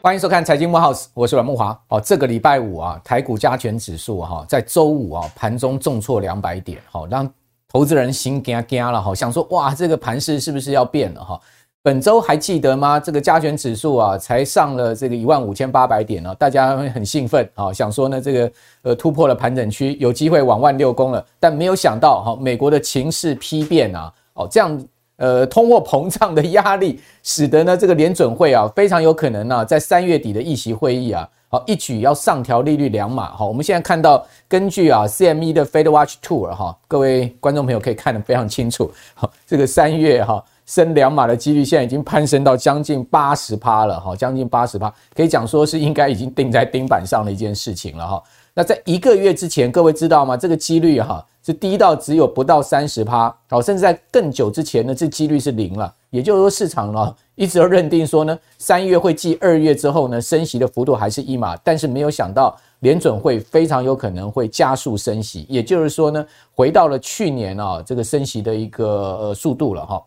欢迎收看财经木 House，我是阮木华。好，这个礼拜五啊，台股加权指数哈，在周五啊盘中重挫两百点，好让投资人心惊惊了哈，想说哇，这个盘势是不是要变了哈？本周还记得吗？这个加权指数啊，才上了这个一万五千八百点呢，大家会很兴奋啊，想说呢，这个呃突破了盘整区，有机会往万六攻了，但没有想到哈，美国的情势丕变啊，哦这样。呃，通货膨胀的压力，使得呢这个联准会啊非常有可能呢、啊、在三月底的议息会议啊，好一举要上调利率两码。好，我们现在看到根据啊 CME 的 Fed Watch Tour 哈，各位观众朋友可以看得非常清楚。好，这个三月哈升两码的几率现在已经攀升到将近八十趴了哈，将近八十趴，可以讲说是应该已经钉在钉板上的一件事情了哈。那在一个月之前，各位知道吗？这个几率哈。是低到只有不到三十趴，好，甚至在更久之前呢，这几率是零了。也就是说，市场呢一直都认定说呢，三月会继二月之后呢，升息的幅度还是一码，但是没有想到联准会非常有可能会加速升息，也就是说呢，回到了去年啊这个升息的一个呃速度了哈。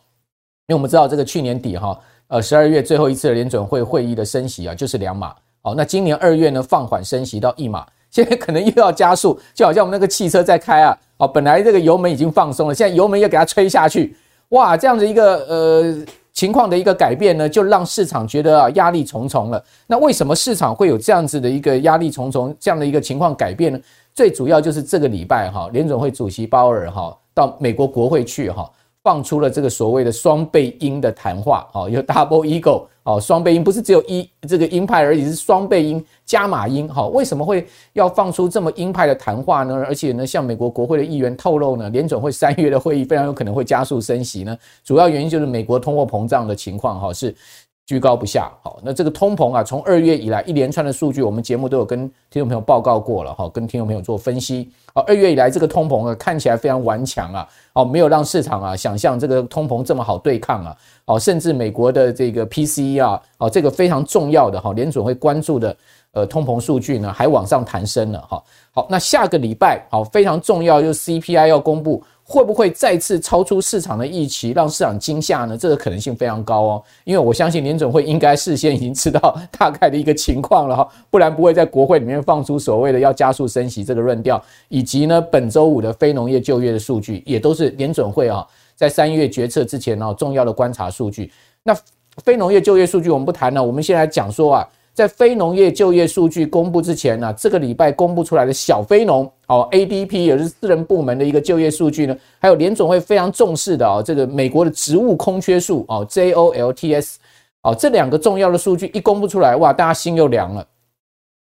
因为我们知道这个去年底哈，呃十二月最后一次的联准会会议的升息啊就是两码，好，那今年二月呢放缓升息到一码。现在可能又要加速，就好像我们那个汽车在开啊，哦，本来这个油门已经放松了，现在油门又给它吹下去，哇，这样子一个呃情况的一个改变呢，就让市场觉得啊压力重重了。那为什么市场会有这样子的一个压力重重这样的一个情况改变呢？最主要就是这个礼拜哈，联准会主席鲍尔哈到美国国会去哈。放出了这个所谓的双倍鹰的谈话，哦，有 double ego，哦，双倍音不是只有一这个鹰派而已，是双倍鹰加码鹰，哈，为什么会要放出这么鹰派的谈话呢？而且呢，向美国国会的议员透露呢，联准会三月的会议非常有可能会加速升息呢，主要原因就是美国通货膨胀的情况，哈，是。居高不下，好，那这个通膨啊，从二月以来一连串的数据，我们节目都有跟听众朋友报告过了，哈，跟听众朋友做分析。好，二月以来这个通膨啊，看起来非常顽强啊，哦，没有让市场啊想象这个通膨这么好对抗啊，哦，甚至美国的这个 PCE 啊，哦，这个非常重要的哈，联准会关注的呃通膨数据呢，还往上弹升了，哈，好，那下个礼拜好非常重要，就是 CPI 要公布。会不会再次超出市场的预期，让市场惊吓呢？这个可能性非常高哦，因为我相信联准会应该事先已经知道大概的一个情况了哈，不然不会在国会里面放出所谓的要加速升息这个论调，以及呢本周五的非农业就业的数据，也都是联准会啊在三月决策之前呢重要的观察数据。那非农业就业数据我们不谈了，我们先来讲说啊。在非农业就业数据公布之前呢，这个礼拜公布出来的小非农哦，ADP 也是私人部门的一个就业数据呢，还有联总会非常重视的啊，这个美国的职务空缺数哦，JOLTS 哦，这两个重要的数据一公布出来，哇，大家心又凉了。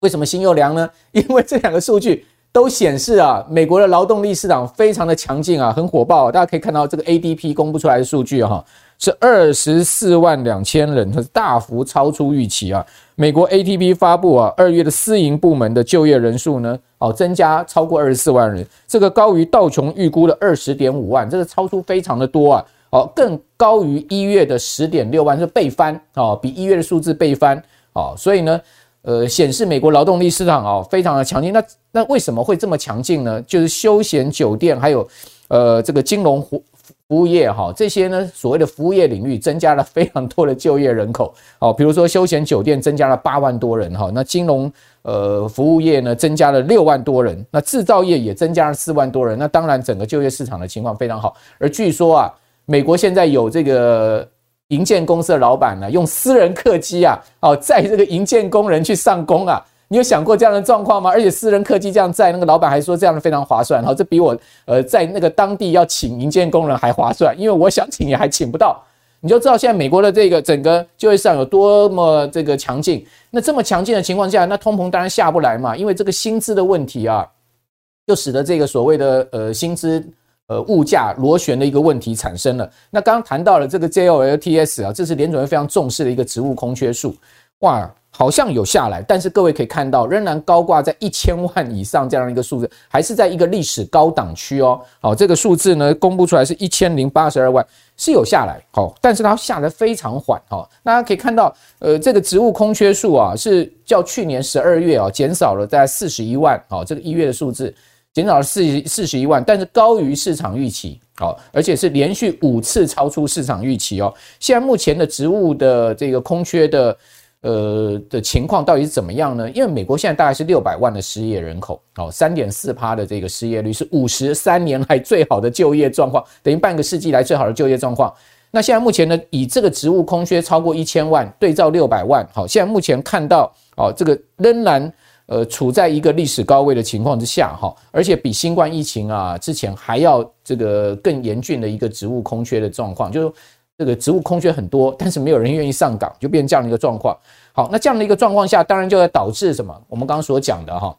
为什么心又凉呢？因为这两个数据都显示啊，美国的劳动力市场非常的强劲啊，很火爆。大家可以看到这个 ADP 公布出来的数据哈。是二十四万两千人，它是大幅超出预期啊！美国 ADP 发布啊，二月的私营部门的就业人数呢，哦，增加超过二十四万人，这个高于道琼预估的二十点五万，这个超出非常的多啊！哦，更高于一月的十点六万，是倍翻哦，比一月的数字倍翻哦，所以呢，呃，显示美国劳动力市场哦非常的强劲。那那为什么会这么强劲呢？就是休闲酒店还有呃这个金融服。服务业哈，这些呢所谓的服务业领域增加了非常多的就业人口，好，比如说休闲酒店增加了八万多人哈，那金融呃服务业呢增加了六万多人，那制造业也增加了四万多人，那当然整个就业市场的情况非常好。而据说啊，美国现在有这个营建公司的老板呢，用私人客机啊，哦载这个营建工人去上工啊。你有想过这样的状况吗？而且私人客机这样载，那个老板还说这样的非常划算，哈，这比我呃在那个当地要请营建工人还划算，因为我想请也还请不到。你就知道现在美国的这个整个就业市场有多么这个强劲。那这么强劲的情况下，那通膨当然下不来嘛，因为这个薪资的问题啊，就使得这个所谓的呃薪资呃物价螺旋的一个问题产生了。那刚刚谈到了这个 JOLTS 啊，这是联准会非常重视的一个职务空缺数，哇。好像有下来，但是各位可以看到，仍然高挂在一千万以上这样一个数字，还是在一个历史高档区哦。好，这个数字呢，公布出来是一千零八十二万，是有下来，好，但是它下得非常缓，哈。大家可以看到，呃，这个职务空缺数啊，是较去年十二月啊减少了大概四十一万，好，这个一月的数字减少了四十四十一万，但是高于市场预期，好，而且是连续五次超出市场预期哦。现在目前的职务的这个空缺的呃的情况到底是怎么样呢？因为美国现在大概是六百万的失业人口，哦，三点四趴的这个失业率是五十三年来最好的就业状况，等于半个世纪来最好的就业状况。那现在目前呢，以这个职务空缺超过一千万，对照六百万，好，现在目前看到哦，这个仍然呃处在一个历史高位的情况之下哈，而且比新冠疫情啊之前还要这个更严峻的一个职务空缺的状况，就是这个职务空缺很多，但是没有人愿意上岗，就变成这样的一个状况。好，那这样的一个状况下，当然就会导致什么？我们刚刚所讲的哈。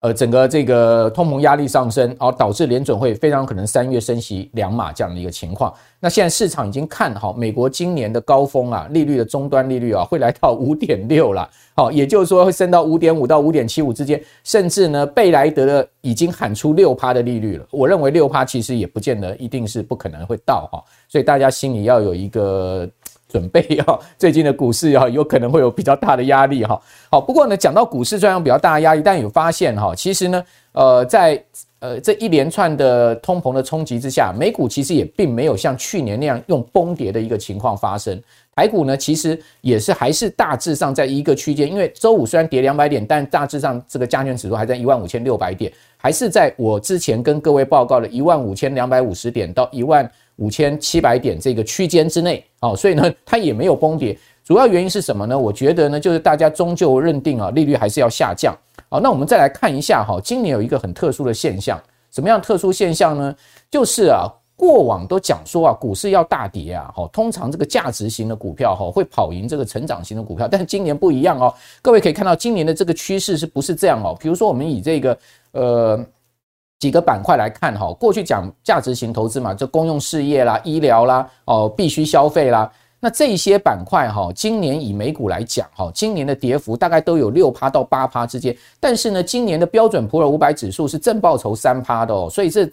呃，整个这个通膨压力上升，哦，导致联准会非常可能三月升息两码这样的一个情况。那现在市场已经看好美国今年的高峰啊，利率的终端利率啊，会来到五点六了。好，也就是说会升到五点五到五点七五之间，甚至呢，贝莱德的已经喊出六趴的利率了。我认为六趴其实也不见得一定是不可能会到哈，所以大家心里要有一个。准备要 最近的股市啊，有可能会有比较大的压力哈。好，不过呢，讲到股市虽然比较大的压力，但有发现哈，其实呢，呃，在呃这一连串的通膨的冲击之下，美股其实也并没有像去年那样用崩跌的一个情况发生。台股呢，其实也是还是大致上在一个区间，因为周五虽然跌两百点，但大致上这个加权指数还在一万五千六百点，还是在我之前跟各位报告的一万五千两百五十点到一万。五千七百点这个区间之内，好，所以呢，它也没有崩跌。主要原因是什么呢？我觉得呢，就是大家终究认定啊，利率还是要下降。好，那我们再来看一下哈，今年有一个很特殊的现象，什么样特殊现象呢？就是啊，过往都讲说啊，股市要大跌啊，好，通常这个价值型的股票哈会跑赢这个成长型的股票，但是今年不一样哦。各位可以看到，今年的这个趋势是不是这样哦？比如说，我们以这个呃。几个板块来看哈，过去讲价值型投资嘛，就公用事业啦、医疗啦、哦必须消费啦，那这些板块哈，今年以美股来讲哈，今年的跌幅大概都有六趴到八趴之间，但是呢，今年的标准普尔五百指数是正报酬三趴的哦，所以这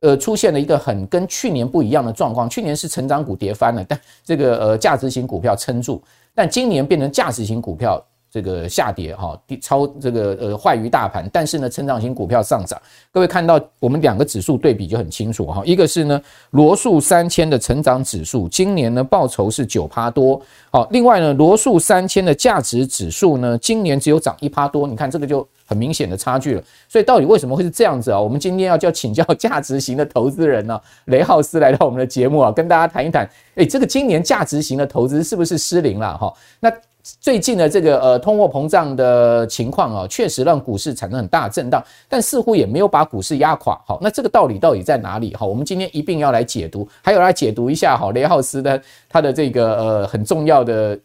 呃出现了一个很跟去年不一样的状况，去年是成长股跌翻了，但这个呃价值型股票撑住，但今年变成价值型股票。这个下跌哈，超这个呃坏于大盘，但是呢，成长型股票上涨。各位看到我们两个指数对比就很清楚哈，一个是呢罗素三千的成长指数，今年呢报酬是九趴多，好，另外呢罗素三千的价值指数呢，今年只有涨一趴多，你看这个就很明显的差距了。所以到底为什么会是这样子啊？我们今天要叫请教价值型的投资人呢，雷浩斯来到我们的节目啊，跟大家谈一谈，诶，这个今年价值型的投资是不是失灵了哈？那最近的这个呃通货膨胀的情况啊，确实让股市产生很大震荡，但似乎也没有把股市压垮。好，那这个道理到底在哪里？好，我们今天一并要来解读，还有来解读一下哈雷浩斯的他的这个呃很重要的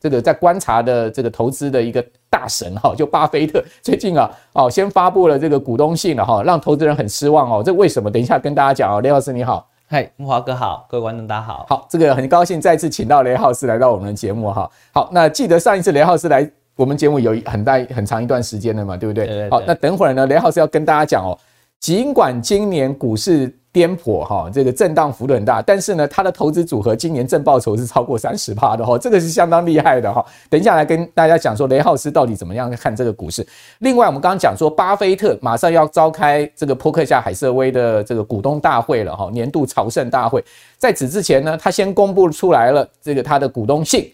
这个在观察的这个投资的一个大神哈，就巴菲特最近啊哦先发布了这个股东信了哈，让投资人很失望哦。这为什么？等一下跟大家讲哦。雷浩斯你好。嗨，木华哥好，各位观众大家好。好，这个很高兴再次请到雷浩斯来到我们的节目哈。好，那记得上一次雷浩斯来我们节目有很大很长一段时间了嘛，对不对？对对对。好，那等会儿呢，雷浩斯要跟大家讲哦，尽管今年股市。颠簸哈，这个震荡幅度很大，但是呢，他的投资组合今年正报酬是超过三十趴的哈，这个是相当厉害的哈。等一下来跟大家讲说雷浩斯到底怎么样看这个股市。另外，我们刚刚讲说巴菲特马上要召开这个波克夏海瑟威的这个股东大会了哈，年度朝圣大会。在此之前呢，他先公布出来了这个他的股东信。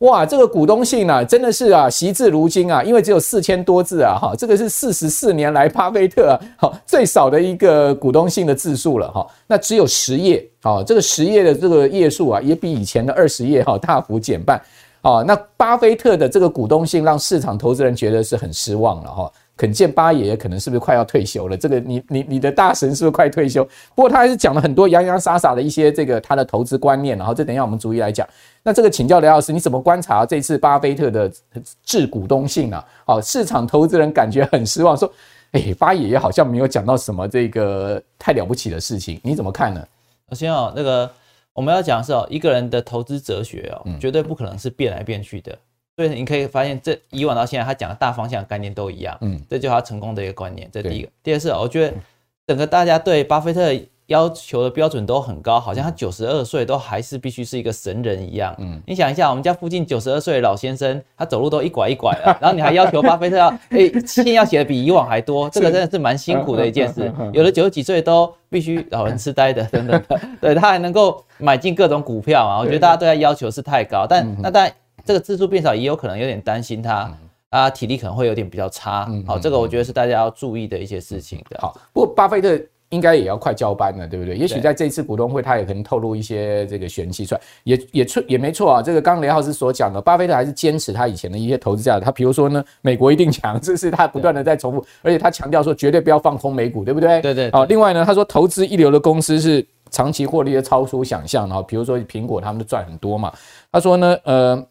哇，这个股东信啊，真的是啊，惜字如金啊，因为只有四千多字啊，哈，这个是四十四年来巴菲特啊，最少的一个股东信的字数了哈，那只有十页，好，这个十页的这个页数啊，也比以前的二十页哈大幅减半，啊，那巴菲特的这个股东信让市场投资人觉得是很失望了哈。可见八爷爷可能是不是快要退休了？这个你你你的大神是不是快退休？不过他还是讲了很多洋洋洒洒的一些这个他的投资观念，然后这等一下我们逐一来讲。那这个请教刘老师，你怎么观察这次巴菲特的致股东信啊？好，市场投资人感觉很失望，说，哎，八爷爷好像没有讲到什么这个太了不起的事情，你怎么看呢？首先哦，那个我们要讲的是哦，一个人的投资哲学哦，绝对不可能是变来变去的。所以你可以发现，这以往到现在，他讲的大方向概念都一样。嗯，这就是他成功的一个观念。这第一个。第二是，我觉得整个大家对巴菲特要求的标准都很高，好像他九十二岁都还是必须是一个神人一样。嗯，你想一下，我们家附近九十二岁的老先生，他走路都一拐一拐的，然后你还要求巴菲特要诶，信要写的比以往还多，这个真的是蛮辛苦的一件事。有的九十几岁都必须老人痴呆的等等的，对，他还能够买进各种股票啊，我觉得大家对他要求是太高。但那当然，这个次数变少也有可能有点担心他啊，体力可能会有点比较差。好，这个我觉得是大家要注意的一些事情的。好，不过巴菲特。应该也要快交班了，对不对？也许在这次股东会，他也可能透露一些这个玄机出来，也也错也没错啊。这个刚刚雷老师所讲的，巴菲特还是坚持他以前的一些投资价值。他比如说呢，美国一定强，这是他不断的在重复，而且他强调说绝对不要放空美股，对不对？对对。好，另外呢，他说投资一流的公司是长期获利的超出想象，然后比如说苹果，他们都赚很多嘛。他说呢，呃，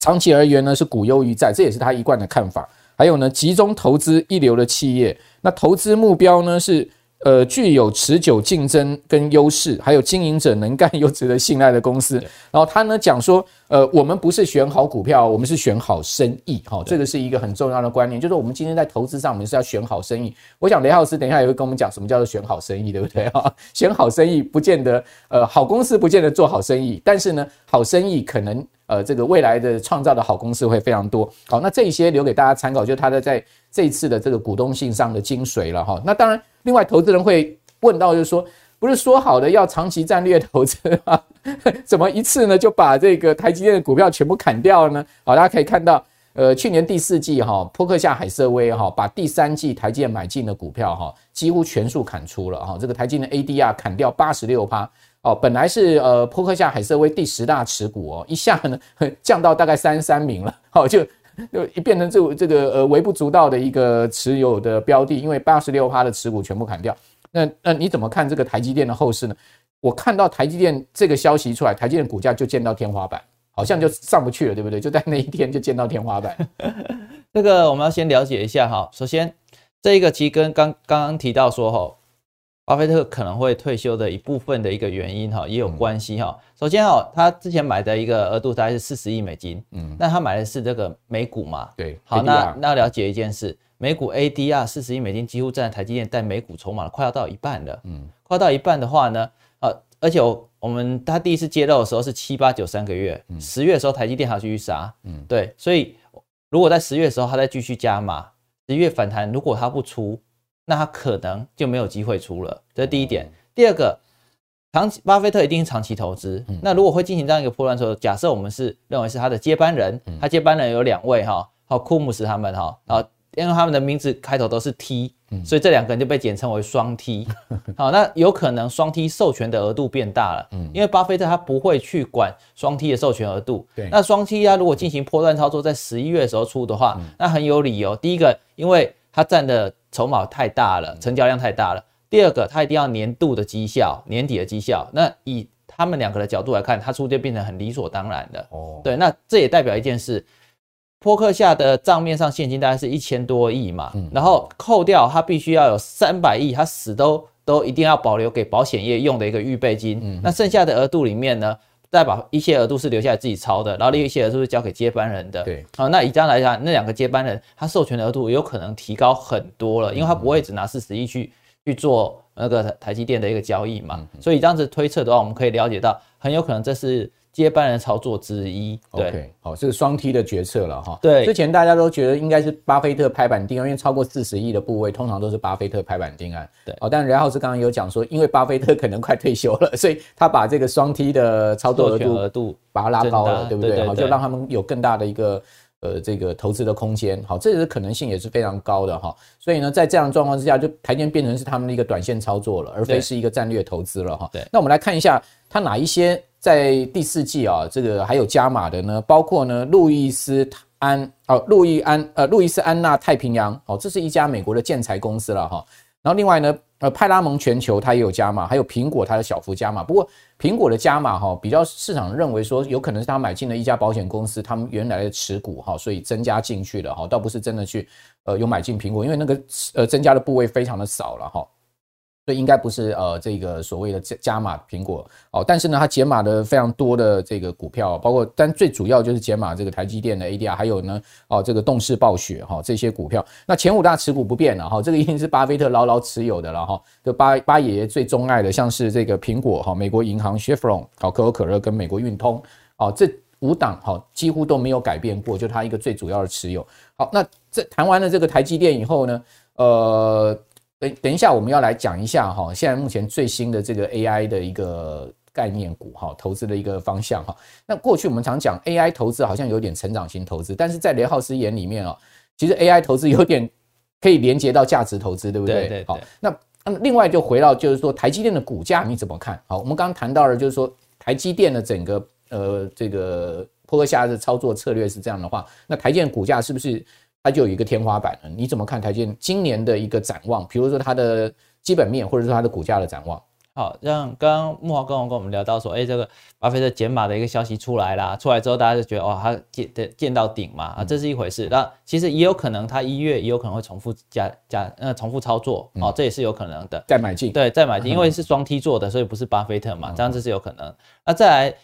长期而言呢是股优于债，这也是他一贯的看法。还有呢，集中投资一流的企业，那投资目标呢是。呃，具有持久竞争跟优势，还有经营者能干又值得信赖的公司。然后他呢讲说，呃，我们不是选好股票，我们是选好生意。哈，这个是一个很重要的观念，就是我们今天在投资上，我们是要选好生意。我想雷老师等一下也会跟我们讲什么叫做选好生意，对不对？哈，选好生意不见得，呃，好公司不见得做好生意，但是呢，好生意可能，呃，这个未来的创造的好公司会非常多。好，那这一些留给大家参考，就是他的在这一次的这个股东信上的精髓了。哈，那当然。另外，投资人会问到，就是说，不是说好的要长期战略投资吗？怎么一次呢就把这个台积电的股票全部砍掉了呢？好，大家可以看到，呃，去年第四季哈，波克夏海瑟威哈把第三季台积电买进的股票哈几乎全数砍出了哈，这个台积电 ADR 砍掉八十六趴哦，本来是呃波克夏海瑟威第十大持股哦，一下呢 降到大概三十三名了，好就。就一变成这这个呃微不足道的一个持有的标的，因为八十六趴的持股全部砍掉。那那你怎么看这个台积电的后市呢？我看到台积电这个消息出来，台积电股价就见到天花板，好像就上不去了，对不对？就在那一天就见到天花板。这个我们要先了解一下哈。首先，这一个其实跟刚刚刚提到说哈。巴菲特可能会退休的一部分的一个原因哈，也有关系哈。首先哈，他之前买的一个额度大概是四十亿美金，嗯，那他买的是这个美股嘛？对，好，那那要了解一件事，美股 ADR 四十亿美金几乎占台积电在美股筹码快要到一半了，嗯，快要到一半的话呢，呃，而且我我们他第一次揭露的时候是七八九三个月，十月的时候台积电还要继续杀，嗯，对，所以如果在十月的时候他再继续加码，十一月反弹如果他不出。那他可能就没有机会出了，这是第一点。第二个，长期巴菲特一定是长期投资。那如果会进行这样一个波段的时候，假设我们是认为是他的接班人，他接班人有两位哈，好库姆斯他们哈，啊，因为他们的名字开头都是 T，所以这两个人就被简称为双 T。好，那有可能双 T 授权的额度变大了，因为巴菲特他不会去管双 T 的授权额度。那双 T 他如果进行波段操作，在十一月的时候出的话，那很有理由。第一个，因为他占的筹码太大了，成交量太大了。第二个，他一定要年度的绩效，年底的绩效。那以他们两个的角度来看，他出就变成很理所当然的。哦，对，那这也代表一件事，波克下的账面上现金大概是一千多亿嘛，然后扣掉它必须要有三百亿，它死都都一定要保留给保险业用的一个预备金。那剩下的额度里面呢？再把一些额度是留下来自己抄的，然后另一些额度是交给接班人的。对，好，那以这样来讲，那两个接班人他授权的额度有可能提高很多了，因为他不会只拿四十亿去去做那个台积电的一个交易嘛。所以这样子推测的话，我们可以了解到，很有可能这是。接班人操作之一，对，OK，好，这是双 T 的决策了哈。对，之前大家都觉得应该是巴菲特拍板定案，因为超过四十亿的部位，通常都是巴菲特拍板定案。对，哦，但然后是刚刚有讲说，因为巴菲特可能快退休了，所以他把这个双 T 的操作额度额度把它拉高了，对不对？好，就让他们有更大的一个呃这个投资的空间。好，这个可能性也是非常高的哈。所以呢，在这样的状况之下，就台积电变成是他们的一个短线操作了，而非是一个战略投资了哈。对，那我们来看一下它哪一些。在第四季啊，这个还有加码的呢，包括呢路易斯安哦，路易安呃路易斯安那太平洋哦，这是一家美国的建材公司了哈。然后另外呢，呃派拉蒙全球它也有加码，还有苹果它的小幅加码。不过苹果的加码哈，比较市场认为说有可能是他买进了一家保险公司，他们原来的持股哈，所以增加进去了哈，倒不是真的去呃有买进苹果，因为那个呃增加的部位非常的少了哈。所以应该不是呃这个所谓的加加码苹果哦，但是呢，它减码的非常多的这个股票，包括但最主要就是减码这个台积电的 ADR，还有呢哦这个动视暴雪哈这些股票。那前五大持股不变了哈，这个一定是巴菲特牢牢持有的了哈。就巴巴爷爷最钟爱的，像是这个苹果哈、美国银行 Chevron、好可口可乐跟美国运通哦，这五档哈几乎都没有改变过，就它一个最主要的持有。好，那这谈完了这个台积电以后呢，呃。等等一下，我们要来讲一下哈，现在目前最新的这个 AI 的一个概念股哈，投资的一个方向哈。那过去我们常讲 AI 投资好像有点成长型投资，但是在雷浩斯眼里面哦，其实 AI 投资有点可以连接到价值投资，对不对？对对对。好，那另外就回到就是说台积电的股价你怎么看？好，我们刚刚谈到了就是说台积电的整个呃这个坡克夏的操作策略是这样的话，那台积电股价是不是？它就有一个天花板了，你怎么看台积电今年的一个展望？比如说它的基本面，或者说它的股价的展望。好，像刚刚木华跟我跟我们聊到说，哎，这个巴菲特减码的一个消息出来啦，出来之后大家就觉得，哦，它见的见到顶嘛，啊，这是一回事。那其实也有可能，它一月也有可能会重复加加呃重复操作，哦，这也是有可能的。再买进，对，再买进，因为是双 T 做的，所以不是巴菲特嘛，这样子是有可能。那再来。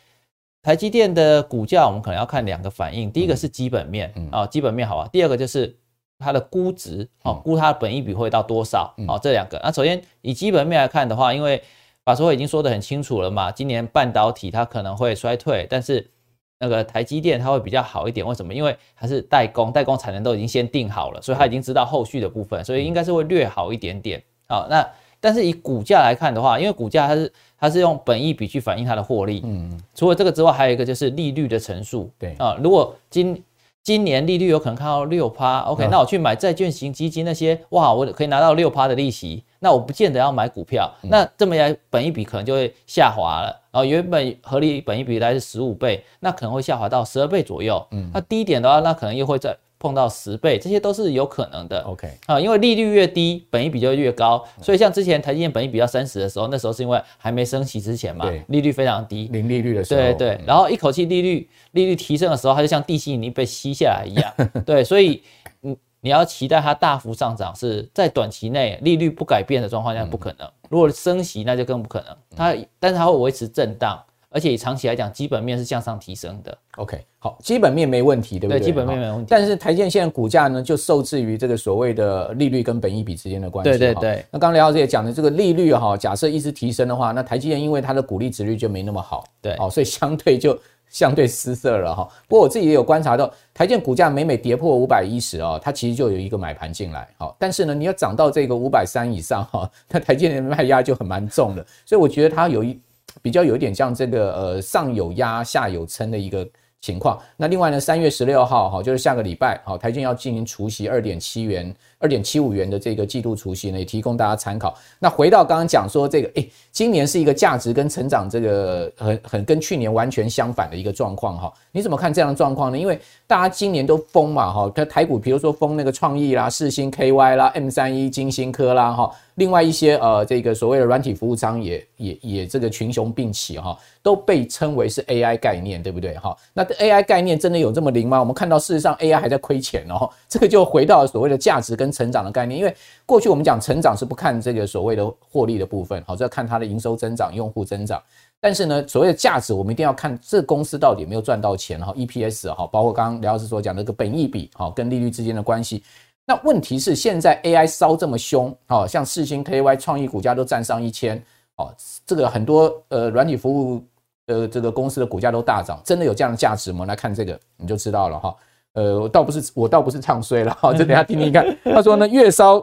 台积电的股价，我们可能要看两个反应，第一个是基本面啊，基本面好啊，第二个就是它的估值啊，估它的本益比会到多少啊，这两个。那首先以基本面来看的话，因为法说会已经说得很清楚了嘛，今年半导体它可能会衰退，但是那个台积电它会比较好一点，为什么？因为它是代工，代工产能都已经先定好了，所以它已经知道后续的部分，所以应该是会略好一点点。好，那。但是以股价来看的话，因为股价它是它是用本益比去反映它的获利。嗯，除了这个之外，还有一个就是利率的乘数。对啊，如果今今年利率有可能看到六趴，OK，那我去买债券型基金那些，哇，我可以拿到六趴的利息，那我不见得要买股票。那这么来，本益比可能就会下滑了。然后原本合理本益比来是十五倍，那可能会下滑到十二倍左右。嗯，那低点的话，那可能又会在。碰到十倍，这些都是有可能的。OK 啊，因为利率越低，本益比就越高。所以像之前台积电本益比要三十的时候，那时候是因为还没升息之前嘛，利率非常低，零利率的时候。对对，然后一口气利率利率提升的时候，它就像地心引力被吸下来一样。对，所以你你要期待它大幅上涨，是在短期内利率不改变的状况下不可能。如果升息，那就更不可能。它但是它会维持震荡。而且以长期来讲，基本面是向上提升的。OK，好，基本面没问题，对不对？对，基本面没问题。但是台积电现在股价呢，就受制于这个所谓的利率跟本益比之间的关系。对对对。那刚刚廖老师也讲的这个利率哈，假设一直提升的话，那台积电因为它的股利值率就没那么好，对，哦，所以相对就相对失色了哈。不过我自己也有观察到，台建股价每每跌破五百一十啊，它其实就有一个买盘进来。好，但是呢，你要涨到这个五百三以上哈，那台积电的卖压就很蛮重的。所以我觉得它有一。比较有一点像这个呃上有压下有撑的一个情况。那另外呢，三月十六号哈，就是下个礼拜好，台积要进行除息二点七元。二点七五元的这个季度除息呢，也提供大家参考。那回到刚刚讲说这个，诶，今年是一个价值跟成长这个很很跟去年完全相反的一个状况哈。你怎么看这样的状况呢？因为大家今年都疯嘛哈，它台股比如说疯那个创意啦、四星 KY 啦、M 三一、金星科啦哈，另外一些呃这个所谓的软体服务商也也也这个群雄并起哈，都被称为是 AI 概念，对不对哈？那 AI 概念真的有这么灵吗？我们看到事实上 AI 还在亏钱哦，这个就回到所谓的价值跟成长的概念，因为过去我们讲成长是不看这个所谓的获利的部分，好，这要看它的营收增长、用户增长。但是呢，所谓的价值，我们一定要看这公司到底有没有赚到钱哈，EPS 哈，包括刚刚廖老师所讲的这个本益比哈，跟利率之间的关系。那问题是现在 AI 烧这么凶，好，像四星 KY 创意股价都站上一千，哦，这个很多呃软体服务呃这个公司的股价都大涨，真的有这样的价值吗？来看这个你就知道了哈。呃，我倒不是，我倒不是唱衰了哈，就等下听听看。他说呢，月烧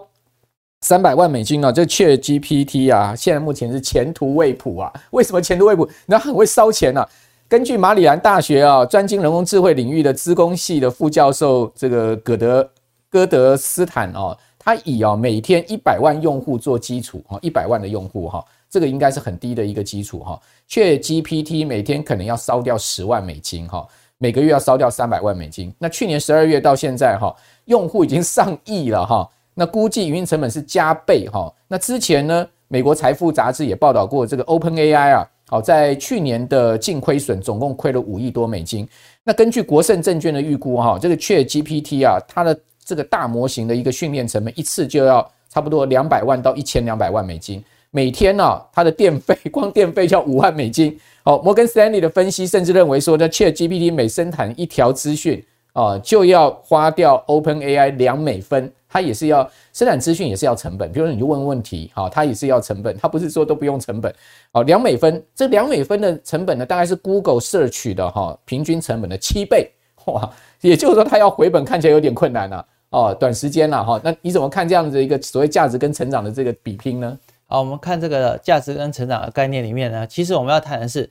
三百万美金啊，这确 GPT 啊，现在目前是前途未卜啊。为什么前途未卜？那很会烧钱啊。根据马里兰大学啊，专精人工智慧领域的资工系的副教授这个葛德戈德斯坦哦，他以啊每天一百万用户做基础哈，一百万的用户哈，这个应该是很低的一个基础哈。却 GPT 每天可能要烧掉十万美金哈。每个月要烧掉三百万美金，那去年十二月到现在哈，用户已经上亿了哈，那估计营运成本是加倍哈。那之前呢，美国财富杂志也报道过，这个 OpenAI 啊，好在去年的净亏损总共亏了五亿多美金。那根据国盛证券的预估哈，这个却 GPT 啊，它的这个大模型的一个训练成本一次就要差不多两百万到一千两百万美金。每天呢、它的电费光电费就要五万美金。好，摩根斯坦利的分析甚至认为说那，ChatGPT 每生产一条资讯啊，就要花掉 OpenAI 两美分。它也是要生产资讯，也是要成本。比如说，你就问问题，好，它也是要成本。它不是说都不用成本。好，两美分，这两美分的成本呢，大概是 Google Search 的哈平均成本的七倍。哇，也就是说，它要回本看起来有点困难了。哦，短时间了哈。那你怎么看这样子一个所谓价值跟成长的这个比拼呢？好，我们看这个价值跟成长的概念里面呢，其实我们要谈的是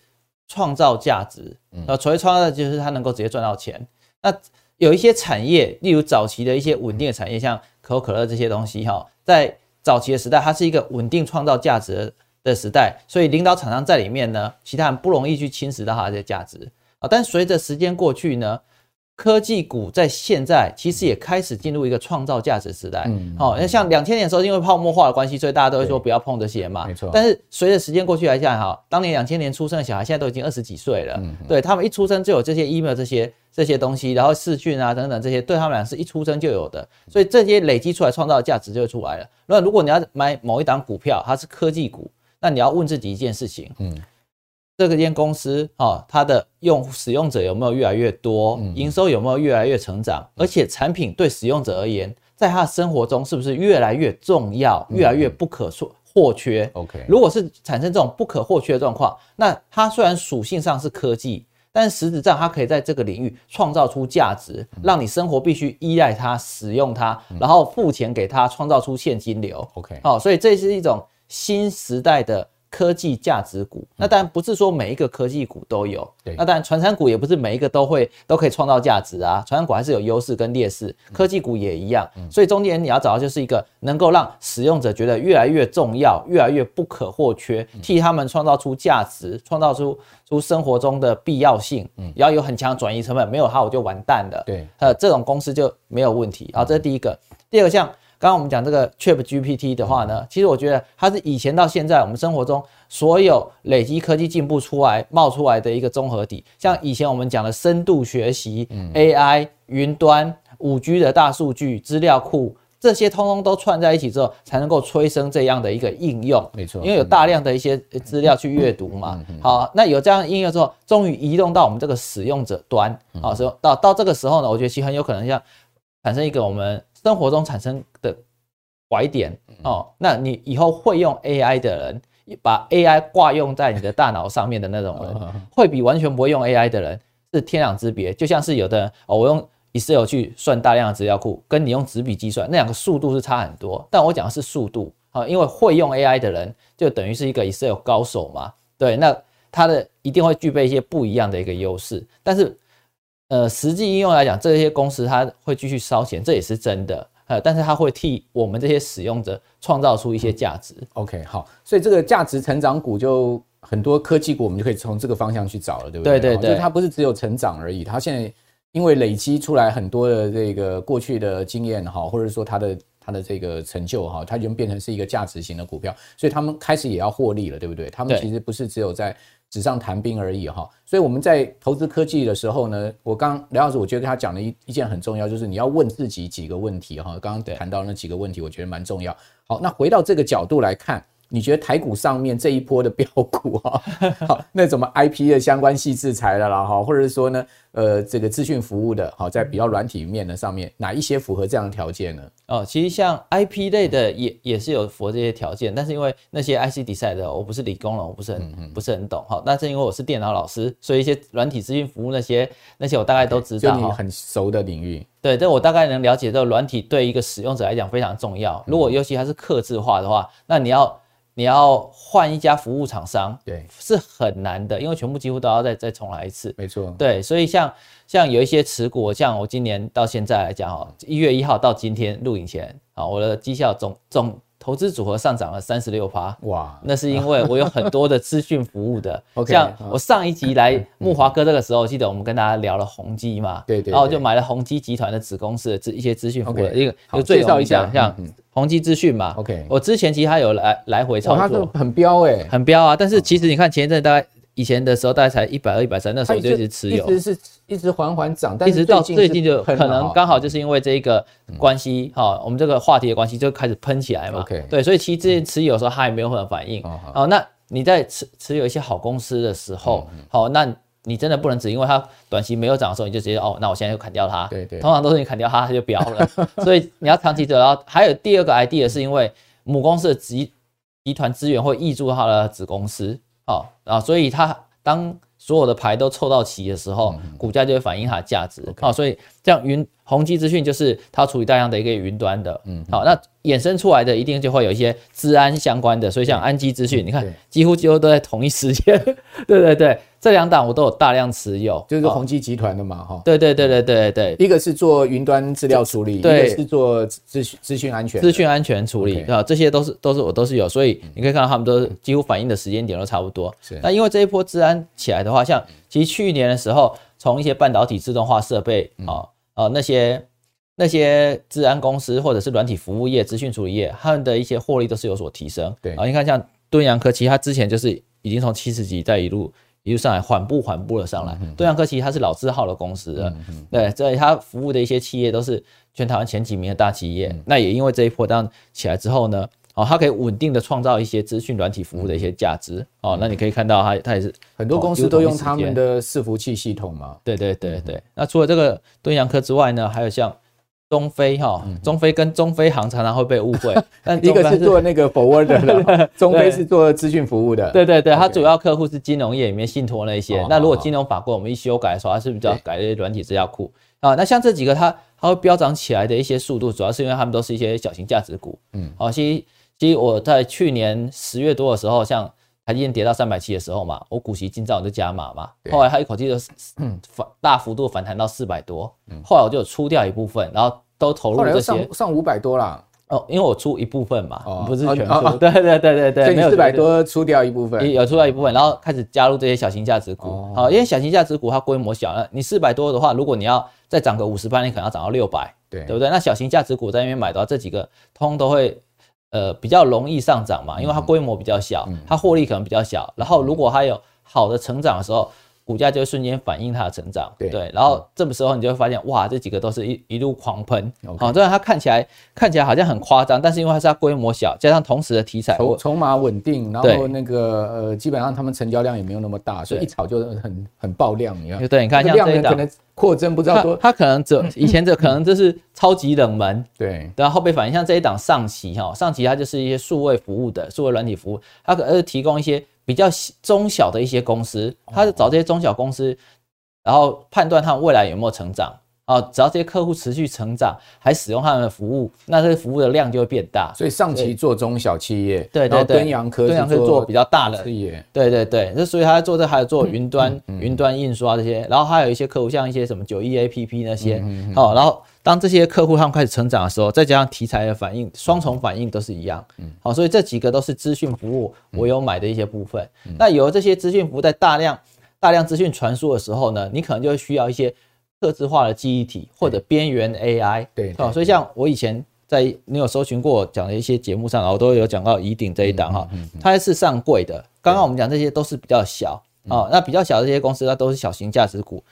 创造价值。呃，所谓创造就是它能够直接赚到钱。那有一些产业，例如早期的一些稳定的产业，像可口可乐这些东西哈，在早期的时代，它是一个稳定创造价值的时代，所以领导厂商在里面呢，其他人不容易去侵蚀到它的价值啊。但随着时间过去呢，科技股在现在其实也开始进入一个创造价值时代。嗯，好，那像两千年的时候，因为泡沫化的关系，所以大家都会说不要碰这些嘛。没错。但是随着时间过去来讲，哈，当年两千年出生的小孩，现在都已经二十几岁了。嗯，对他们一出生就有这些 email 这些这些东西，然后视讯啊等等这些，对他们俩是一出生就有的，所以这些累积出来创造的价值就会出来了。那如果你要买某一档股票，它是科技股，那你要问自己一件事情，嗯。这个间公司哦，它的用使用者有没有越来越多？营收有没有越来越成长？而且产品对使用者而言，在他的生活中是不是越来越重要、越来越不可或缺？OK，如果是产生这种不可或缺的状况，那它虽然属性上是科技，但实质上它可以在这个领域创造出价值，让你生活必须依赖它、使用它，然后付钱给它，创造出现金流。OK，好，所以这是一种新时代的。科技价值股，那当然不是说每一个科技股都有，对，那当然传产股也不是每一个都会都可以创造价值啊，传产股还是有优势跟劣势，科技股也一样，所以中间你要找到就是一个能够让使用者觉得越来越重要、越来越不可或缺，替他们创造出价值、创造出出生活中的必要性，嗯，要有很强转移成本，没有它我就完蛋了，对，呃，这种公司就没有问题，好，这是第一个，第二个像。刚刚我们讲这个 ChatGPT 的话呢，其实我觉得它是以前到现在我们生活中所有累积科技进步出来冒出来的一个综合体。像以前我们讲的深度学习、AI、云端、五 G 的大数据、资料库，这些通通都串在一起之后，才能够催生这样的一个应用。没错，因为有大量的一些资料去阅读嘛。好，那有这样的应用之后，终于移动到我们这个使用者端好，所以到到这个时候呢，我觉得其实很有可能像产生一个我们。生活中产生的拐点哦，那你以后会用 AI 的人，把 AI 挂用在你的大脑上面的那种人，会比完全不会用 AI 的人是天壤之别。就像是有的人哦，我用 Excel 去算大量的资料库，跟你用纸笔计算那两个速度是差很多。但我讲的是速度啊，因为会用 AI 的人就等于是一个 Excel 高手嘛，对，那他的一定会具备一些不一样的一个优势，但是。呃，实际应用来讲，这些公司它会继续烧钱，这也是真的。呃，但是它会替我们这些使用者创造出一些价值。OK，好，所以这个价值成长股就很多科技股，我们就可以从这个方向去找了，对不对？对对对，就它不是只有成长而已，它现在因为累积出来很多的这个过去的经验哈，或者说它的它的这个成就哈，它已经变成是一个价值型的股票，所以他们开始也要获利了，对不对？他们其实不是只有在。纸上谈兵而已哈，所以我们在投资科技的时候呢，我刚梁老师，我觉得他讲的一一件很重要，就是你要问自己几个问题哈。刚刚谈到那几个问题，我觉得蛮重要。好，那回到这个角度来看。你觉得台股上面这一波的标股哈，好，那什么 IP 的相关系制裁的啦哈，或者是说呢，呃，这个资讯服务的，好，在比较软体面的上面，哪一些符合这样的条件呢？哦，其实像 IP 类的也也是有符合这些条件，但是因为那些 IC design 的，我不是理工人，我不是很不是很懂哈。但是因为我是电脑老师，所以一些软体资讯服务那些那些我大概都知道，就你很熟的领域。对，但我大概能了解，这个软体对一个使用者来讲非常重要。如果尤其它是客制化的话，那你要。你要换一家服务厂商，对，是很难的，因为全部几乎都要再再重来一次。没错，对，所以像像有一些持股，像我今年到现在来讲，哈，一月一号到今天录影前，啊，我的绩效总总。投资组合上涨了三十六趴，哇！那是因为我有很多的资讯服务的，像我上一集来木华哥这个时候，记得我们跟大家聊了宏基嘛，对对，然后就买了宏基集团的子公司的一些资讯服务的一个，就介绍一下，像宏基资讯嘛，OK，我之前其实他有来来回操作，很标哎，很标啊，但是其实你看前一阵大概以前的时候大概才一百二、一百三，那时候就一直持有，一直是一直缓缓涨，但一直到最近就可能刚好就是因为这个关系哈、嗯，我们这个话题的关系就开始喷起来嘛。Okay, 对，所以其实之前持有的时候它也没有什么反应。哦，那你在持持有一些好公司的时候，好、嗯，那你真的不能只因为它短期没有涨的时候，你就直接哦，那我现在就砍掉它。对对，通常都是你砍掉它，它就飙了。所以你要长期走。然后。还有第二个 idea 是因为母公司的集集团资源会溢注它的子公司。哦，啊，所以它当所有的牌都凑到齐的时候，嗯、股价就会反映它的价值。好、所以这样云宏基资讯就是它处理大量的一个云端的。嗯，好、哦，那衍生出来的一定就会有一些治安相关的，所以像安基资讯，你看几乎几乎都在同一时间。对对对。这两档我都有大量持有，就是宏基集团的嘛，哈、哦。对对对对对对，一个是做云端资料处理，对，一个是做资讯资讯安全，资讯安全处理啊，这些都是都是我都是有，所以你可以看到他们都几乎反映的时间点都差不多。是。那因为这一波治安起来的话，像其实去年的时候，从一些半导体自动化设备啊啊那些那些治安公司或者是软体服务业、资讯处理业，他们的一些获利都是有所提升。对啊，你看像敦洋科，其实它之前就是已经从七十几再一路。一路上来，缓步缓步的上来。敦洋科其实它是老字号的公司了，对，所以它服务的一些企业都是全台湾前几名的大企业。那也因为这一波当起来之后呢，哦，它可以稳定的创造一些资讯软体服务的一些价值。哦，那你可以看到它，它也是很多公司都用他们的伺服器系统嘛。对对对对。那除了这个敦洋科之外呢，还有像。中飞哈，中飞跟中飞航常常会被误会，但一个是做那个 forward 的，中飞是做资讯服务的。对对对，它主要客户是金融业里面信托那些。那如果金融法规我们一修改的时候，它是比较改些软体资料库啊。那像这几个它它会飙涨起来的一些速度，主要是因为他们都是一些小型价值股。嗯，好，其实其实我在去年十月多的时候，像台积电跌到三百七的时候嘛，我股息进账我就加码嘛，后来它一口气就反大幅度反弹到四百多，后来我就出掉一部分，然后。都投入这些，上上五百多啦。哦，因为我出一部分嘛，哦、不是全出，哦。哦、对对对对对，所以你四百多出掉一部分，有出掉一部分，然后开始加入这些小型价值股，好、哦，因为小型价值股它规模小，那你四百多的话，如果你要再涨个五十趴，你可能要涨到六百，对。对不对？那小型价值股在那边买的话，这几个通都会呃比较容易上涨嘛，因为它规模比较小，它获利可能比较小，然后如果它有好的成长的时候。股价就会瞬间反映它的成长，对，对，然后这个时候你就会发现，哇，这几个都是一一路狂喷，好、虽然它看起来看起来好像很夸张，但是因为它是它规模小，加上同时的题材，筹筹码稳定，然后那个呃，基本上他们成交量也没有那么大，所以一炒就很很爆量，你看，对，你看像这一档可能扩增不知道多，它可能这以前这可能这是超级冷门，对，然后后被反映，像这一档上期哈，上期它就是一些数位服务的数位软体服务，它可是提供一些。比较中小的一些公司，它是找这些中小公司，然后判断他们未来有没有成长啊。只要这些客户持续成长，还使用他们的服务，那这些服务的量就会变大。所以上期做中小企业，对对对，敦阳科敦洋科做比较大的企业，对对对。那所以他在做这还有做云端、云端印刷这些，然后还有一些客户像一些什么九亿 APP 那些哦，然后。当这些客户他们开始成长的时候，再加上题材的反应，双重反应都是一样。嗯，好，所以这几个都是资讯服务，我有买的一些部分。那有了这些资讯服务在大量大量资讯传输的时候呢，你可能就需要一些客制化的记忆体或者边缘 AI。对，好，所以像我以前在你有搜寻过我讲的一些节目上，我都有讲到乙鼎这一档哈，它是上柜的。刚刚我们讲这些都是比较小哦，那比较小的这些公司，它都是小型价值股，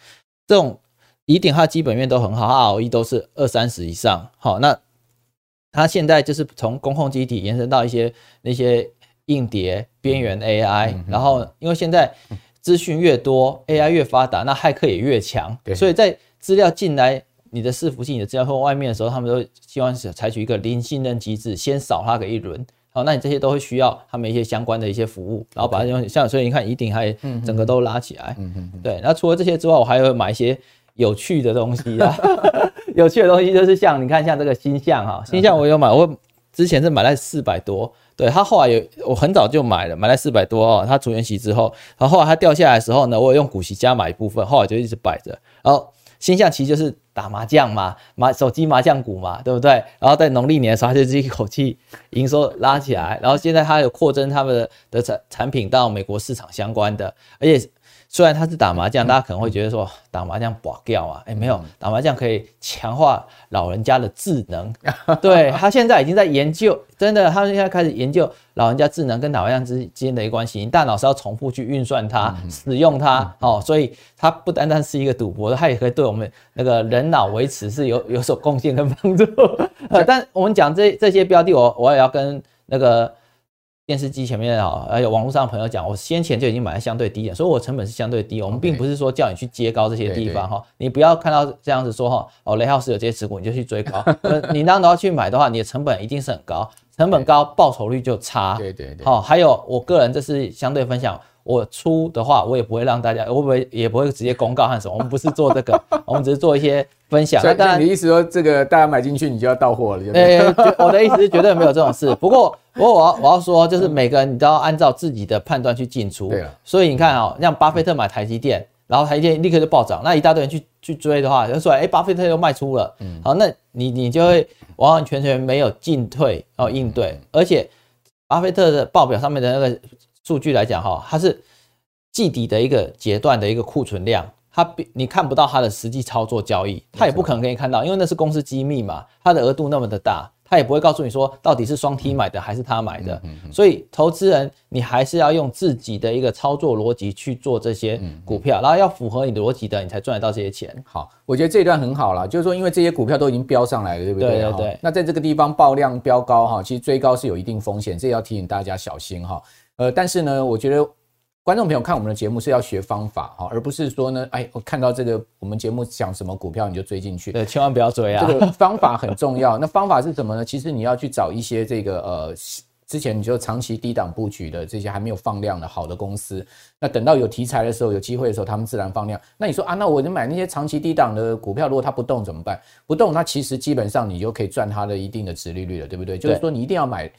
这种。乙鼎它基本面都很好，它 ROE 都是二三十以上。好，那它现在就是从公控机体延伸到一些那些硬碟边缘 AI，然后因为现在资讯越多，AI 越发达，那骇客也越强，所以在资料进来你的伺服器、你的资料从外面的时候，他们都希望是采取一个零信任机制，先扫它个一轮。好，那你这些都会需要他们一些相关的一些服务，然后把它用像所以你看一定还整个都拉起来。对，那除了这些之外，我还会买一些。有趣的东西啊，有趣的东西就是像你看，像这个星象哈，星象我有买，我之前是买在四百多，对，他后来有，我很早就买了，买了四百多哦，他除元息之后，然后后来它掉下来的时候呢，我有用股息加买一部分，后来就一直摆着，然后新象棋就是打麻将嘛，麻手机麻将股嘛，对不对？然后在农历年的时候，他就一口气营收拉起来，然后现在他有扩增他们的的产产品到美国市场相关的，而且。虽然他是打麻将，大家可能会觉得说打麻将拔掉啊，哎，没有，打麻将可以强化老人家的智能。对，他现在已经在研究，真的，他们现在开始研究老人家智能跟打麻将之间的一个关系。你大脑是要重复去运算它、使用它哦，所以它不单单是一个赌博，它也可以对我们那个人脑维持是有有所贡献跟帮助。但我们讲这这些标的，我我也要跟那个。电视机前面啊，还有网络上的朋友讲，我先前就已经买的相对低点，所以我成本是相对低。我们并不是说叫你去接高这些地方哈，你不要看到这样子说哈，哦雷浩斯有这些持股你就去追高，你那都要去买的话，你的成本一定是很高，成本高报酬率就差。对对对。好，还有我个人这是相对分享。我出的话，我也不会让大家，我不会也不会直接公告和什么。我们不是做这个，我们只是做一些分享。那当然，你意思说这个大家买进去，你就要到货了？哎、欸，我的意思是绝对没有这种事。不过，不过我要我要说，就是每个人你都要按照自己的判断去进出。对。所以你看啊、喔，像巴菲特买台积电，然后台积电立刻就暴涨，那一大堆人去去追的话，就说哎，巴菲特又卖出了。嗯。好，那你你就会完完全全没有进退哦应对，而且巴菲特的报表上面的那个。数据来讲哈，它是季底的一个阶段的一个库存量，它你看不到它的实际操作交易，它也不可能给你看到，因为那是公司机密嘛，它的额度那么的大，它也不会告诉你说到底是双 T 买的还是他买的，所以投资人你还是要用自己的一个操作逻辑去做这些股票，然后要符合你的逻辑的，你才赚得到这些钱。好，我觉得这一段很好了，就是说因为这些股票都已经飙上来了，对不对？对对对。那在这个地方爆量飙高哈，其实追高是有一定风险，这也要提醒大家小心哈。呃，但是呢，我觉得观众朋友看我们的节目是要学方法哈，而不是说呢，哎，我看到这个我们节目讲什么股票你就追进去，对，千万不要追啊。这个方法很重要。那方法是什么呢？其实你要去找一些这个呃，之前你就长期低档布局的这些还没有放量的好的公司，那等到有题材的时候，有机会的时候，他们自然放量。那你说啊，那我就买那些长期低档的股票，如果它不动怎么办？不动，那其实基本上你就可以赚它的一定的值利率了，对不对？对，就是说你一定要买。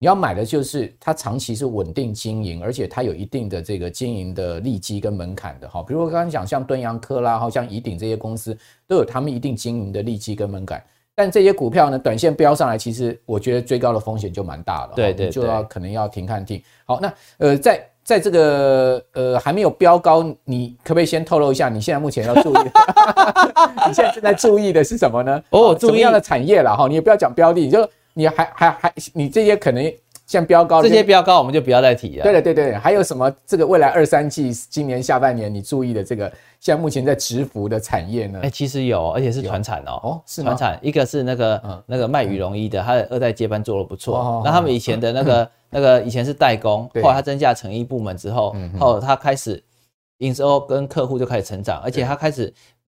你要买的就是它长期是稳定经营，而且它有一定的这个经营的利基跟门槛的哈。比如我刚刚讲像敦洋科啦，好像怡鼎这些公司都有他们一定经营的利基跟门槛。但这些股票呢，短线飙上来，其实我觉得追高的风险就蛮大了。对对，就要可能要停看停。好，那呃，在在这个呃还没有飙高，你可不可以先透露一下你现在目前要注意？你现在正在注意的是什么呢？哦，什么样的产业了哈？你也不要讲标的，你就。你还还还，你这些可能像标高，这些标高我们就不要再提了。对了，对对，还有什么？这个未来二三季，今年下半年你注意的这个，像目前在直服的产业呢？哎，其实有，而且是传产哦。哦，是传产，一个是那个、嗯、那个卖羽绒衣的，他的二代接班做的不错。那、哦、他们以前的那个、嗯、那个以前是代工，后来他增加成衣部门之后，后他开始营收跟客户就开始成长，而且他开始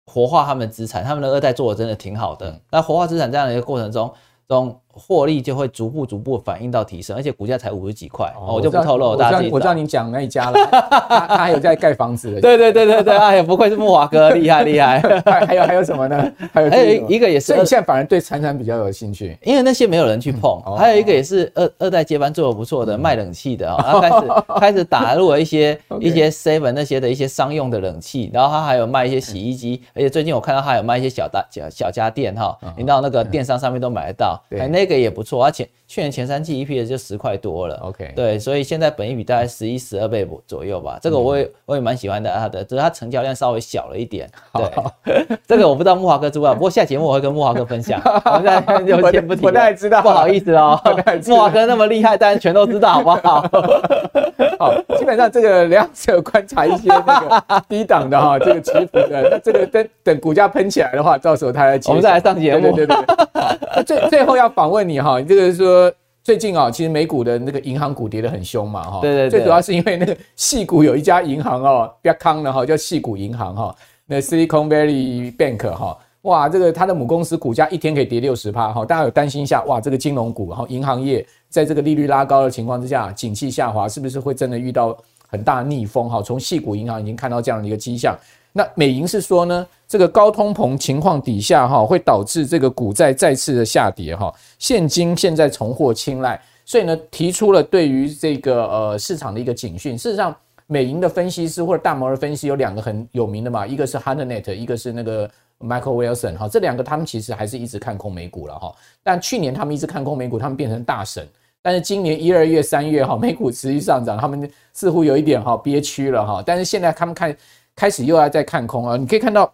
活化他们的资产，他们的二代做的真的挺好的。那活化资产这样的一个过程中，中获利就会逐步逐步反映到提升，而且股价才五十几块，哦，我就不透露。大家我知道你讲那一家了，他他还有在盖房子。对对对对对，哎呀，不愧是木华哥，厉害厉害。还还有还有什么呢？还有还有一个也是，所以你现在反而对传产比较有兴趣，因为那些没有人去碰。还有一个也是二二代接班做的不错的，卖冷气的啊，他开始开始打入了一些一些 seven 那些的一些商用的冷气，然后他还有卖一些洗衣机，而且最近我看到他有卖一些小大小小家电哈，你到那个电商上面都买得到，哎，那个也不错，而且。去年前三季 EPS 就十块多了，OK，对，所以现在本益比大概十一十二倍左右吧。这个我也我也蛮喜欢的，它的只是它成交量稍微小了一点。对，这个我不知道木华哥知不知道，不过下节目我会跟木华哥分享。我们在就先不提，不太知道，不好意思哦。木华哥那么厉害，大家全都知道，好不好？好，基本上这个两者观察一些那个低档的哈，这个持股的，那这个等等股价喷起来的话，到时候他来我们再来上节目。对对对。那最最后要访问你哈，这个是说。最近啊，其实美股的那个银行股跌得很凶嘛，哈。对对对。最主要是因为那个细股有一家银行哦，比较康的哈，叫细股银行哈，那 Silicon Valley Bank 哈，哇，这个它的母公司股价一天可以跌六十趴哈，大家有担心一下，哇，这个金融股哈，银行业在这个利率拉高的情况之下，景气下滑，是不是会真的遇到很大逆风哈？从细股银行已经看到这样的一个迹象。那美银是说呢，这个高通膨情况底下哈，会导致这个股债再次的下跌哈，现金现在重获青睐，所以呢，提出了对于这个呃市场的一个警讯。事实上，美银的分析师或者大摩的分析有两个很有名的嘛，一个是 Hardnet，一个是那个 Michael Wilson 哈，这两个他们其实还是一直看空美股了哈。但去年他们一直看空美股，他们变成大神。但是今年一二月、三月哈，美股持续上涨，他们似乎有一点哈憋屈了哈。但是现在他们看开始又要再看空啊。你可以看到，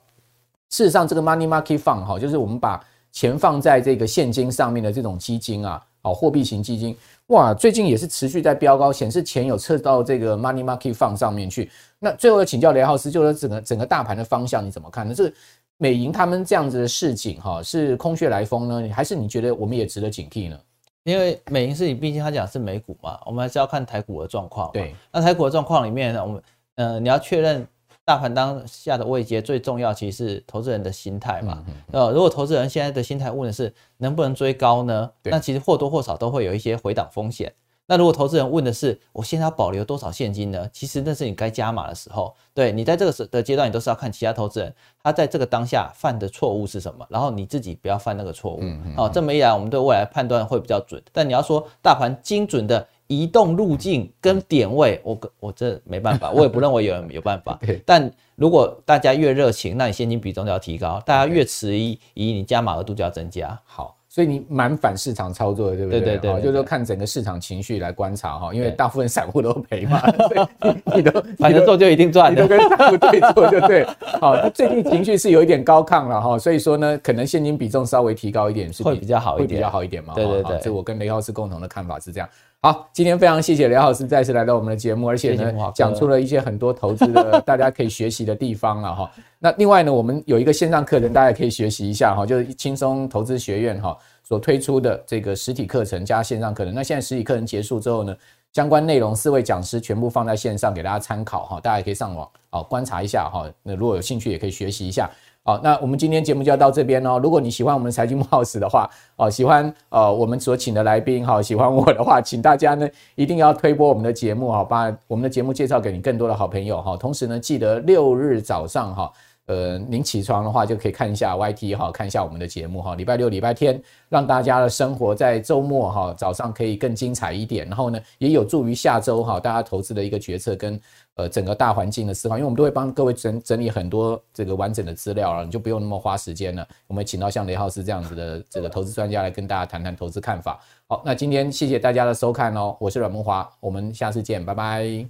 事实上这个 Money Market Fund 哈，就是我们把钱放在这个现金上面的这种基金啊，好货币型基金。哇，最近也是持续在飙高，显示钱有撤到这个 money market fund 上面去。那最后要请教雷浩斯，就是整个整个大盘的方向你怎么看呢？这美银他们这样子的市景哈，是空穴来风呢，还是你觉得我们也值得警惕呢？因为美银是你毕竟他讲是美股嘛，我们还是要看台股的状况。对，那台股的状况里面呢，我们呃你要确认。大盘当下的位阶最重要，其实是投资人的心态嘛。呃，如果投资人现在的心态问的是能不能追高呢？那其实或多或少都会有一些回档风险。那如果投资人问的是我现在要保留多少现金呢？其实那是你该加码的时候。对，你在这个时的阶段，你都是要看其他投资人他在这个当下犯的错误是什么，然后你自己不要犯那个错误。哦，这么一来，我们对未来判断会比较准。但你要说大盘精准的。移动路径跟点位，我我这没办法，我也不认为有人有办法。但如果大家越热情，那你现金比重就要提高；大家越迟疑，以你加码额度就要增加。好。所以你蛮反市场操作的，对不对？对对对，对，就是说看整个市场情绪来观察哈，因为大部分散户都赔嘛，所以你都 反正做就一定赚，你都跟散户对做就对。好，那最近情绪是有一点高亢了哈，所以说呢，可能现金比重稍微提高一点是会比较好一点，会比较好一点嘛。对对对，这我跟雷浩斯共同的看法是这样。好，今天非常谢谢雷老师再次来到我们的节目，而且呢讲出了一些很多投资的 大家可以学习的地方了哈。那另外呢，我们有一个线上课程，大家可以学习一下哈，就是轻松投资学院哈。所推出的这个实体课程加线上课程，那现在实体课程结束之后呢，相关内容四位讲师全部放在线上给大家参考哈，大家也可以上网哦观察一下哈。那如果有兴趣也可以学习一下。好，那我们今天节目就要到这边哦。如果你喜欢我们财经木 house 的话，哦喜欢呃我们所请的来宾哈，喜欢我的话，请大家呢一定要推播我们的节目哈，把我们的节目介绍给你更多的好朋友哈。同时呢，记得六日早上哈。呃，您起床的话就可以看一下 YT 哈，看一下我们的节目哈。礼拜六、礼拜天，让大家的生活在周末哈早上可以更精彩一点。然后呢，也有助于下周哈大家投资的一个决策跟呃整个大环境的思考。因为我们都会帮各位整整理很多这个完整的资料了，你就不用那么花时间了。我们请到像雷浩斯这样子的这个投资专家来跟大家谈谈投资看法。好，那今天谢谢大家的收看哦，我是阮慕驊，我们下次见，拜拜。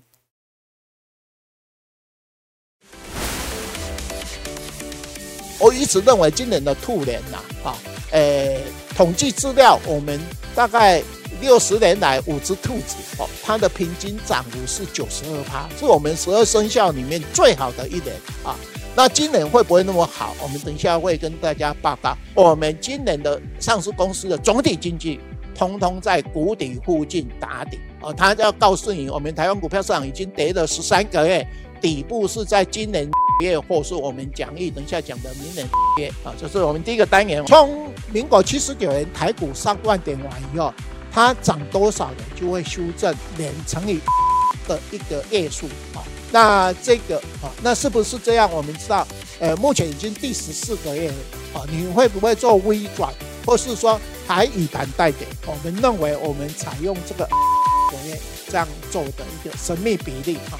我一直认为今年的兔年呐，啊，诶，统计资料，我们大概六十年来五只兔子，哦，它的平均涨幅是九十二趴，是我们十二生肖里面最好的一年啊。那今年会不会那么好？我们等一下会跟大家报告。我们今年的上市公司的总体经济，通通在谷底附近打底哦。他要告诉你，我们台湾股票市场已经跌了十三个月，底部是在今年。月或是我们讲义等一下讲的明年 月啊，这是我们第一个单元。从民国七十九年台股上万点完以后，它涨多少呢？就会修正年乘以的一个月数啊。那这个啊，那是不是这样？我们知道，呃，目前已经第十四个月了啊。你会不会做微转，或是说还以盘带跌？我们认为我们采用这个这样做的一个神秘比例啊。